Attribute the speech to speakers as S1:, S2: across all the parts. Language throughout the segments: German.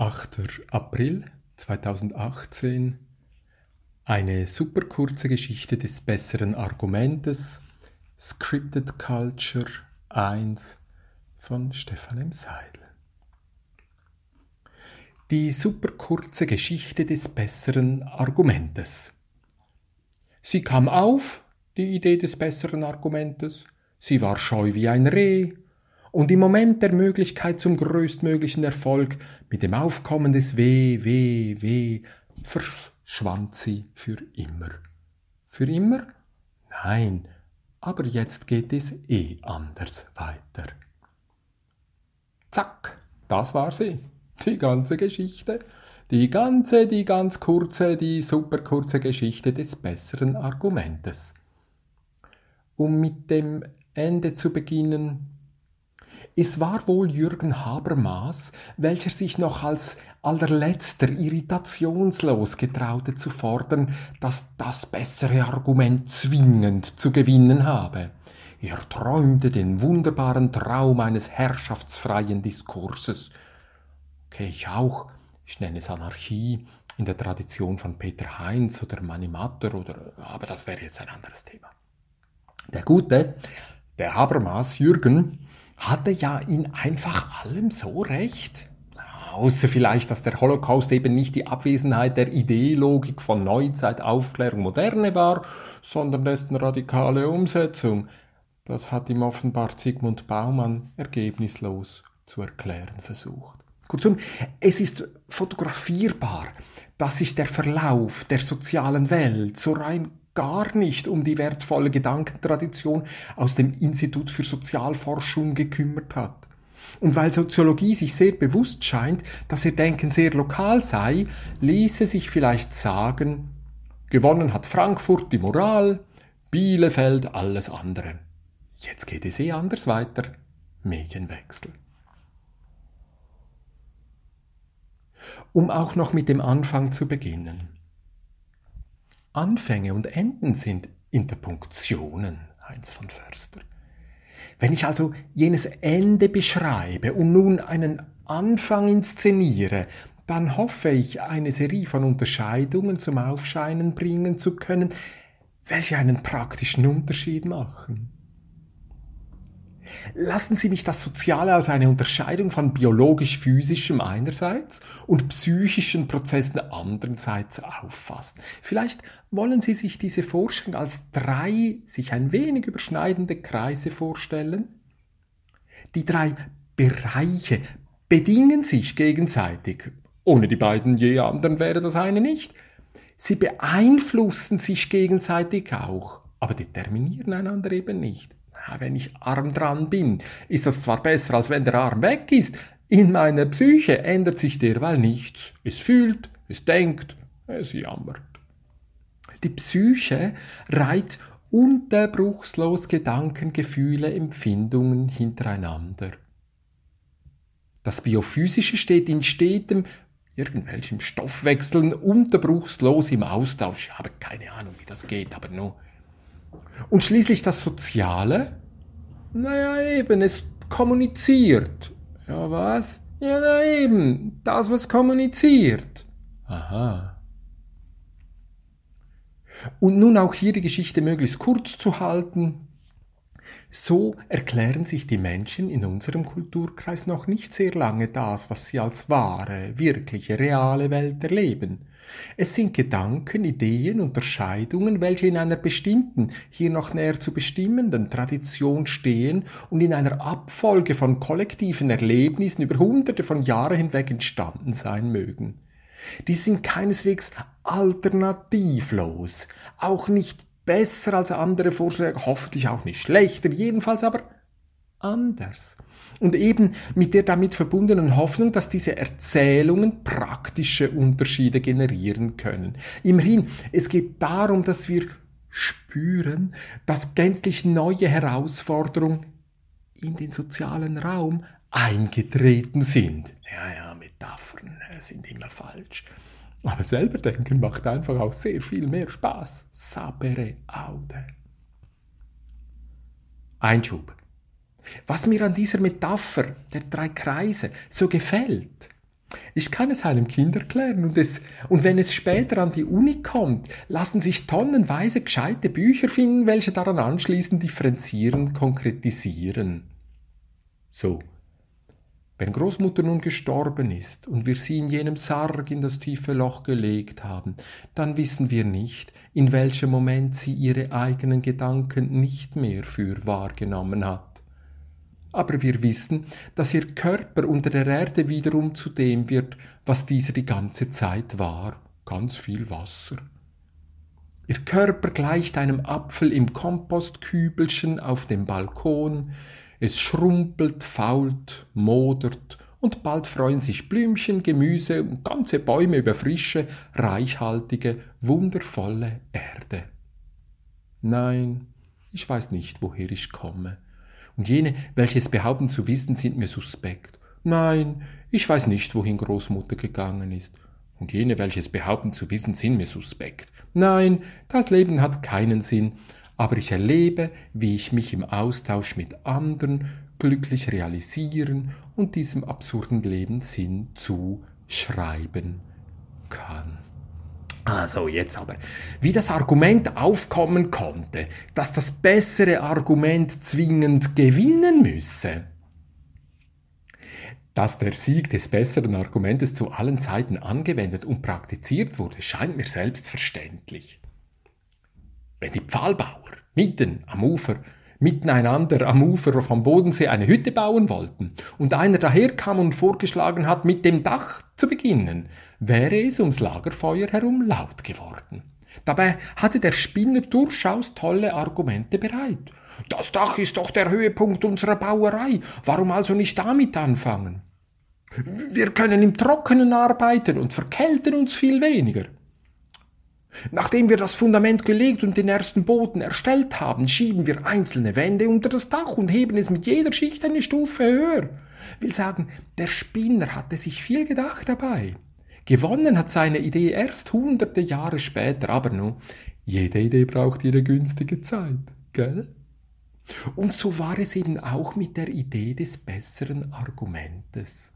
S1: 8. April 2018 Eine super kurze Geschichte des besseren Argumentes. Scripted Culture 1 von Stefan M. Seidel. Die super kurze Geschichte des besseren Argumentes. Sie kam auf, die Idee des besseren Argumentes, sie war scheu wie ein Reh, und im Moment der Möglichkeit zum größtmöglichen Erfolg, mit dem Aufkommen des Weh, Weh, Weh, verschwand sie für immer. Für immer? Nein, aber jetzt geht es eh anders weiter. Zack, das war sie. Die ganze Geschichte. Die ganze, die ganz kurze, die super kurze Geschichte des besseren Argumentes. Um mit dem Ende zu beginnen, es war wohl Jürgen Habermas, welcher sich noch als allerletzter irritationslos getraute zu fordern, dass das bessere Argument zwingend zu gewinnen habe. Er träumte den wunderbaren Traum eines herrschaftsfreien Diskurses. Okay, ich auch. Ich nenne es Anarchie in der Tradition von Peter Heinz oder Manimatter oder, aber das wäre jetzt ein anderes Thema. Der Gute, der Habermas, Jürgen, hatte ja in einfach allem so recht. Außer vielleicht, dass der Holocaust eben nicht die Abwesenheit der Ideologik von Neuzeit, Aufklärung, Moderne war, sondern dessen radikale Umsetzung. Das hat ihm offenbar Zygmunt Baumann ergebnislos zu erklären versucht. Kurzum, es ist fotografierbar, dass sich der Verlauf der sozialen Welt so rein gar nicht um die wertvolle Gedankentradition aus dem Institut für Sozialforschung gekümmert hat. Und weil Soziologie sich sehr bewusst scheint, dass ihr Denken sehr lokal sei, ließe sich vielleicht sagen, gewonnen hat Frankfurt die Moral, Bielefeld alles andere. Jetzt geht es eh anders weiter. Medienwechsel. Um auch noch mit dem Anfang zu beginnen. Anfänge und Enden sind Interpunktionen, Heinz von Förster. Wenn ich also jenes Ende beschreibe und nun einen Anfang inszeniere, dann hoffe ich, eine Serie von Unterscheidungen zum Aufscheinen bringen zu können, welche einen praktischen Unterschied machen. Lassen Sie mich das Soziale als eine Unterscheidung von biologisch-physischem einerseits und psychischen Prozessen andererseits auffassen. Vielleicht wollen Sie sich diese Forschung als drei sich ein wenig überschneidende Kreise vorstellen? Die drei Bereiche bedingen sich gegenseitig. Ohne die beiden je anderen wäre das eine nicht. Sie beeinflussen sich gegenseitig auch, aber determinieren einander eben nicht wenn ich arm dran bin, ist das zwar besser, als wenn der Arm weg ist. In meiner Psyche ändert sich derweil nichts. Es fühlt, es denkt, es jammert. Die Psyche reiht unterbruchslos Gedanken, Gefühle, Empfindungen hintereinander. Das Biophysische steht in stetem irgendwelchem Stoffwechseln unterbruchslos im Austausch. Ich habe keine Ahnung, wie das geht, aber nur und schließlich das Soziale? Naja, eben, es kommuniziert. Ja, was? Ja, na eben, das, was kommuniziert. Aha. Und nun auch hier die Geschichte möglichst kurz zu halten. So erklären sich die Menschen in unserem Kulturkreis noch nicht sehr lange das, was sie als wahre, wirkliche, reale Welt erleben. Es sind Gedanken, Ideen, Unterscheidungen, welche in einer bestimmten, hier noch näher zu bestimmenden Tradition stehen und in einer Abfolge von kollektiven Erlebnissen über hunderte von Jahren hinweg entstanden sein mögen. Die sind keineswegs alternativlos, auch nicht besser als andere Vorschläge, hoffentlich auch nicht schlechter, jedenfalls aber anders und eben mit der damit verbundenen Hoffnung, dass diese Erzählungen praktische Unterschiede generieren können. Immerhin, es geht darum, dass wir spüren, dass gänzlich neue Herausforderungen in den sozialen Raum eingetreten sind. Ja, ja, Metaphern äh, sind immer falsch. Aber selber denken macht einfach auch sehr viel mehr Spaß. Sapere aude. Einschub. Was mir an dieser Metapher der drei Kreise so gefällt, Ich kann es einem Kind erklären und, es, und wenn es später an die Uni kommt, lassen sich tonnenweise gescheite Bücher finden, welche daran anschließend differenzieren, konkretisieren. So, wenn Großmutter nun gestorben ist und wir sie in jenem Sarg in das tiefe Loch gelegt haben, dann wissen wir nicht, in welchem Moment sie ihre eigenen Gedanken nicht mehr für wahrgenommen hat. Aber wir wissen, dass ihr Körper unter der Erde wiederum zu dem wird, was dieser die ganze Zeit war, ganz viel Wasser. Ihr Körper gleicht einem Apfel im Kompostkübelchen auf dem Balkon, es schrumpelt, fault, modert und bald freuen sich Blümchen, Gemüse und ganze Bäume über frische, reichhaltige, wundervolle Erde. Nein, ich weiß nicht, woher ich komme. Und jene, welche es behaupten zu wissen, sind mir suspekt. Nein, ich weiß nicht, wohin Großmutter gegangen ist. Und jene, welche es behaupten zu wissen, sind mir suspekt. Nein, das Leben hat keinen Sinn, aber ich erlebe, wie ich mich im Austausch mit anderen glücklich realisieren und diesem absurden Leben Sinn zuschreiben kann. Also jetzt aber, wie das Argument aufkommen konnte, dass das bessere Argument zwingend gewinnen müsse. Dass der Sieg des besseren Argumentes zu allen Zeiten angewendet und praktiziert wurde, scheint mir selbstverständlich. Wenn die Pfahlbauer mitten am Ufer, miteinander am Ufer vom Bodensee eine Hütte bauen wollten und einer daherkam und vorgeschlagen hat, mit dem Dach zu beginnen, wäre es ums Lagerfeuer herum laut geworden. Dabei hatte der Spinner durchaus tolle Argumente bereit. Das Dach ist doch der Höhepunkt unserer Bauerei. Warum also nicht damit anfangen? Wir können im Trockenen arbeiten und verkälten uns viel weniger. Nachdem wir das Fundament gelegt und den ersten Boden erstellt haben, schieben wir einzelne Wände unter das Dach und heben es mit jeder Schicht eine Stufe höher. Will sagen, der Spinner hatte sich viel gedacht dabei. Gewonnen hat seine Idee erst hunderte Jahre später, aber nun, jede Idee braucht ihre günstige Zeit, gell? Und so war es eben auch mit der Idee des besseren Argumentes.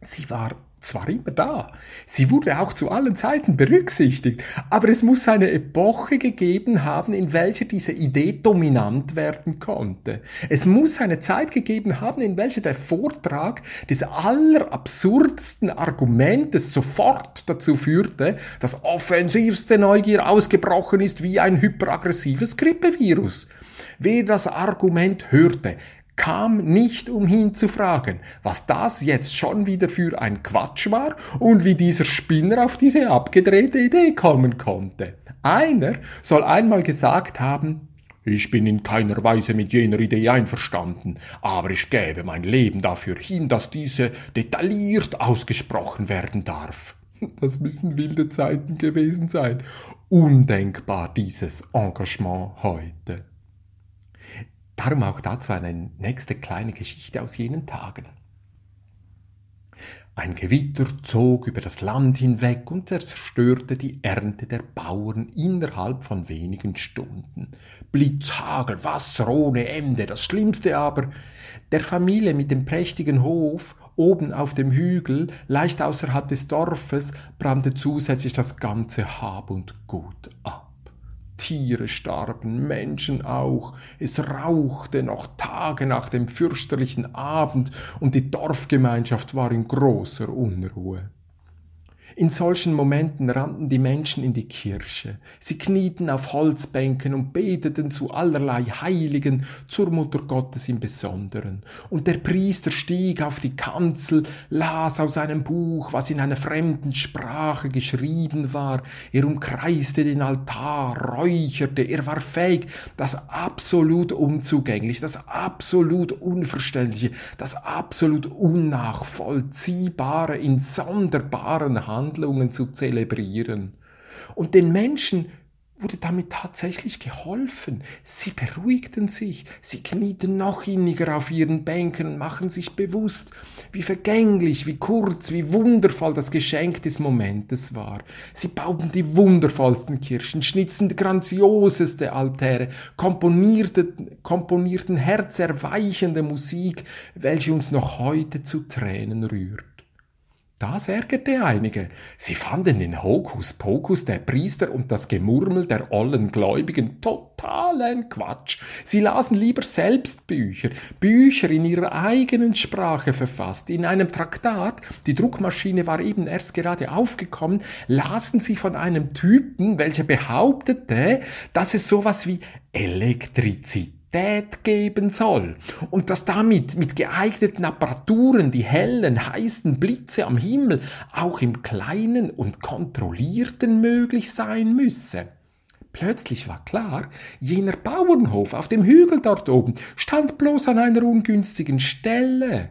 S1: Sie war zwar immer da, sie wurde auch zu allen Zeiten berücksichtigt, aber es muss eine Epoche gegeben haben, in welcher diese Idee dominant werden konnte. Es muss eine Zeit gegeben haben, in welcher der Vortrag des allerabsurdesten Argumentes sofort dazu führte, dass offensivste Neugier ausgebrochen ist wie ein hyperaggressives Grippevirus. Wer das Argument hörte, kam nicht umhin zu fragen, was das jetzt schon wieder für ein Quatsch war und wie dieser Spinner auf diese abgedrehte Idee kommen konnte. Einer soll einmal gesagt haben, ich bin in keiner Weise mit jener Idee einverstanden, aber ich gäbe mein Leben dafür hin, dass diese detailliert ausgesprochen werden darf. Das müssen wilde Zeiten gewesen sein. Undenkbar dieses Engagement heute. Darum auch dazu eine nächste kleine Geschichte aus jenen Tagen. Ein Gewitter zog über das Land hinweg und zerstörte die Ernte der Bauern innerhalb von wenigen Stunden. Blitz, Hagel, Wasser ohne Ende, das Schlimmste aber, der Familie mit dem prächtigen Hof oben auf dem Hügel, leicht außerhalb des Dorfes, brannte zusätzlich das ganze Hab und Gut ab. Tiere starben, Menschen auch. Es rauchte noch Tage nach dem fürchterlichen Abend und die Dorfgemeinschaft war in großer Unruhe. In solchen Momenten rannten die Menschen in die Kirche. Sie knieten auf Holzbänken und beteten zu allerlei Heiligen, zur Mutter Gottes im Besonderen. Und der Priester stieg auf die Kanzel, las aus einem Buch, was in einer fremden Sprache geschrieben war. Er umkreiste den Altar, räucherte. Er war fähig, das absolut unzugängliche, das absolut unverständliche, das absolut unnachvollziehbare in sonderbaren Handlungen Handlungen zu zelebrieren. Und den Menschen wurde damit tatsächlich geholfen. Sie beruhigten sich, sie knieten noch inniger auf ihren Bänken und machen sich bewusst, wie vergänglich, wie kurz, wie wundervoll das Geschenk des Momentes war. Sie bauten die wundervollsten Kirchen, schnitzten die grandioseste Altäre, komponierten, komponierten herzerweichende Musik, welche uns noch heute zu Tränen rührt. Das ärgerte einige. Sie fanden den Hokuspokus der Priester und das Gemurmel der ollen Gläubigen totalen Quatsch. Sie lasen lieber selbst Bücher, Bücher in ihrer eigenen Sprache verfasst. In einem Traktat, die Druckmaschine war eben erst gerade aufgekommen, lasen sie von einem Typen, welcher behauptete, dass es sowas wie Elektrizität Qualität geben soll und dass damit mit geeigneten Apparaturen die hellen, heißen Blitze am Himmel auch im Kleinen und Kontrollierten möglich sein müsse. Plötzlich war klar, jener Bauernhof auf dem Hügel dort oben stand bloß an einer ungünstigen Stelle.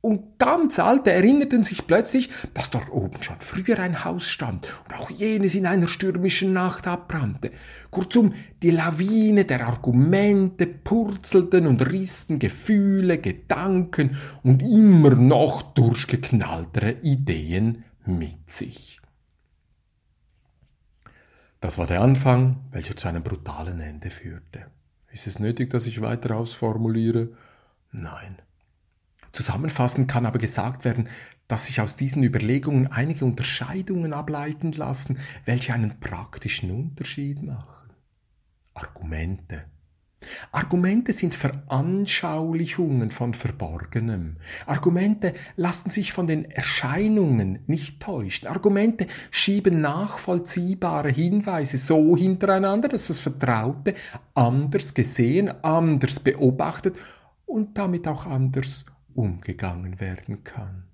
S1: Und ganz Alte erinnerten sich plötzlich, dass dort oben schon früher ein Haus stand und auch jenes in einer stürmischen Nacht abbrannte. Kurzum, die Lawine der Argumente purzelten und rissen Gefühle, Gedanken und immer noch durchgeknalltere Ideen mit sich. Das war der Anfang, welcher zu einem brutalen Ende führte. Ist es nötig, dass ich weiter ausformuliere? Nein. Zusammenfassend kann aber gesagt werden, dass sich aus diesen Überlegungen einige Unterscheidungen ableiten lassen, welche einen praktischen Unterschied machen. Argumente. Argumente sind Veranschaulichungen von Verborgenem. Argumente lassen sich von den Erscheinungen nicht täuschen. Argumente schieben nachvollziehbare Hinweise so hintereinander, dass das Vertraute anders gesehen, anders beobachtet und damit auch anders umgegangen werden kann.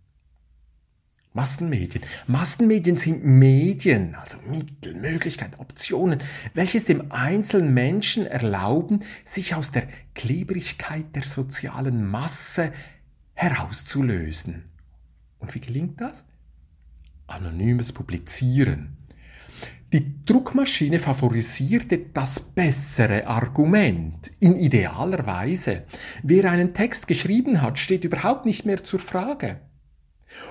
S1: Massenmedien. Massenmedien sind Medien, also Mittel, Möglichkeiten, Optionen, welche es dem einzelnen Menschen erlauben, sich aus der Klebrigkeit der sozialen Masse herauszulösen. Und wie gelingt das? Anonymes Publizieren. Die Druckmaschine favorisierte das bessere Argument in idealer Weise. Wer einen Text geschrieben hat, steht überhaupt nicht mehr zur Frage.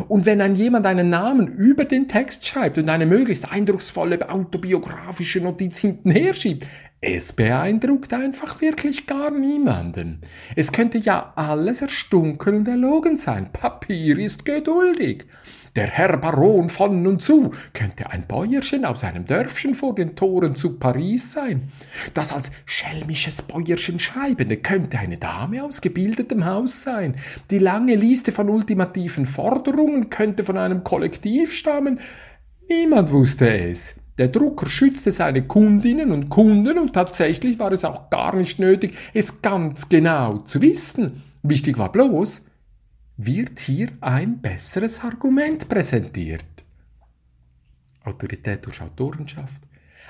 S1: Und wenn ein jemand einen Namen über den Text schreibt und eine möglichst eindrucksvolle autobiografische Notiz hintenher schiebt, es beeindruckt einfach wirklich gar niemanden. Es könnte ja alles erstunken und erlogen sein. Papier ist geduldig. Der Herr Baron von und zu könnte ein Bäuerchen aus einem Dörfchen vor den Toren zu Paris sein. Das als schelmisches Bäuerchen Schreibende könnte eine Dame aus gebildetem Haus sein. Die lange Liste von ultimativen Forderungen könnte von einem Kollektiv stammen. Niemand wusste es. Der Drucker schützte seine Kundinnen und Kunden und tatsächlich war es auch gar nicht nötig, es ganz genau zu wissen. Wichtig war bloß, wird hier ein besseres Argument präsentiert. Autorität durch Autorenschaft.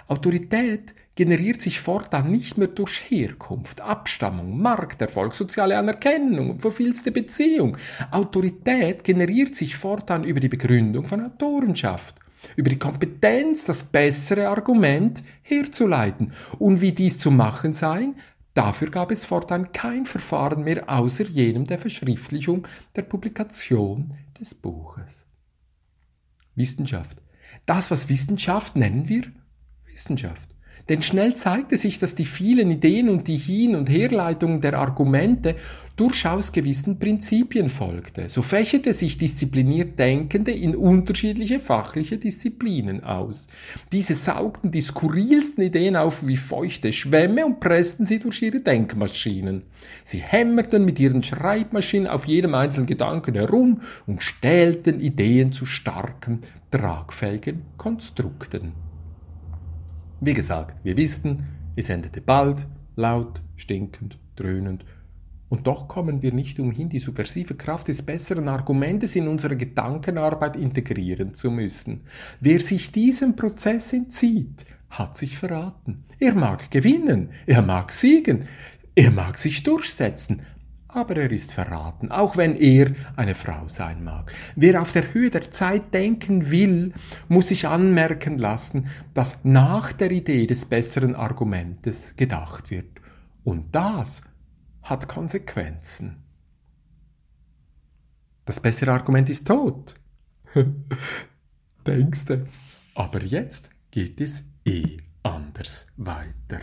S1: Autorität generiert sich fortan nicht mehr durch Herkunft, Abstammung, Markterfolg, soziale Anerkennung und verfilzte Beziehung. Autorität generiert sich fortan über die Begründung von Autorenschaft, über die Kompetenz, das bessere Argument herzuleiten. Und wie dies zu machen sei, Dafür gab es fortan kein Verfahren mehr außer jenem der Verschriftlichung der Publikation des Buches. Wissenschaft. Das, was Wissenschaft nennen wir Wissenschaft. Denn schnell zeigte sich, dass die vielen Ideen und die Hin- und Herleitungen der Argumente durchaus gewissen Prinzipien folgte. So fächerte sich diszipliniert Denkende in unterschiedliche fachliche Disziplinen aus. Diese saugten die skurrilsten Ideen auf wie feuchte Schwämme und pressten sie durch ihre Denkmaschinen. Sie hämmerten mit ihren Schreibmaschinen auf jedem einzelnen Gedanken herum und stählten Ideen zu starken, tragfähigen Konstrukten. Wie gesagt, wir wissen, es endete bald, laut, stinkend, dröhnend. Und doch kommen wir nicht umhin, die subversive Kraft des besseren Argumentes in unsere Gedankenarbeit integrieren zu müssen. Wer sich diesem Prozess entzieht, hat sich verraten. Er mag gewinnen, er mag siegen, er mag sich durchsetzen, aber er ist verraten, auch wenn er eine Frau sein mag. Wer auf der Höhe der Zeit denken will, muss sich anmerken lassen, dass nach der Idee des besseren Argumentes gedacht wird. Und das hat Konsequenzen. Das bessere Argument ist tot. Denkste. Aber jetzt geht es eh anders weiter.